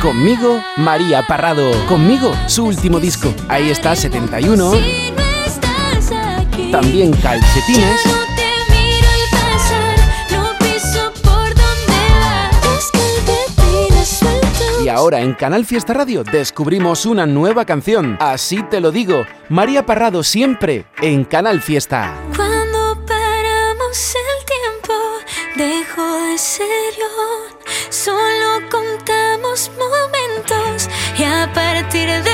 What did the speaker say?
Conmigo, María Parrado. Conmigo, su último disco. Ahí está, 71. También calcetines. Y ahora en Canal Fiesta Radio descubrimos una nueva canción. Así te lo digo. María Parrado siempre en Canal Fiesta. Cuando paramos el tiempo, dejo de ser yo. Solo contamos momentos y a partir de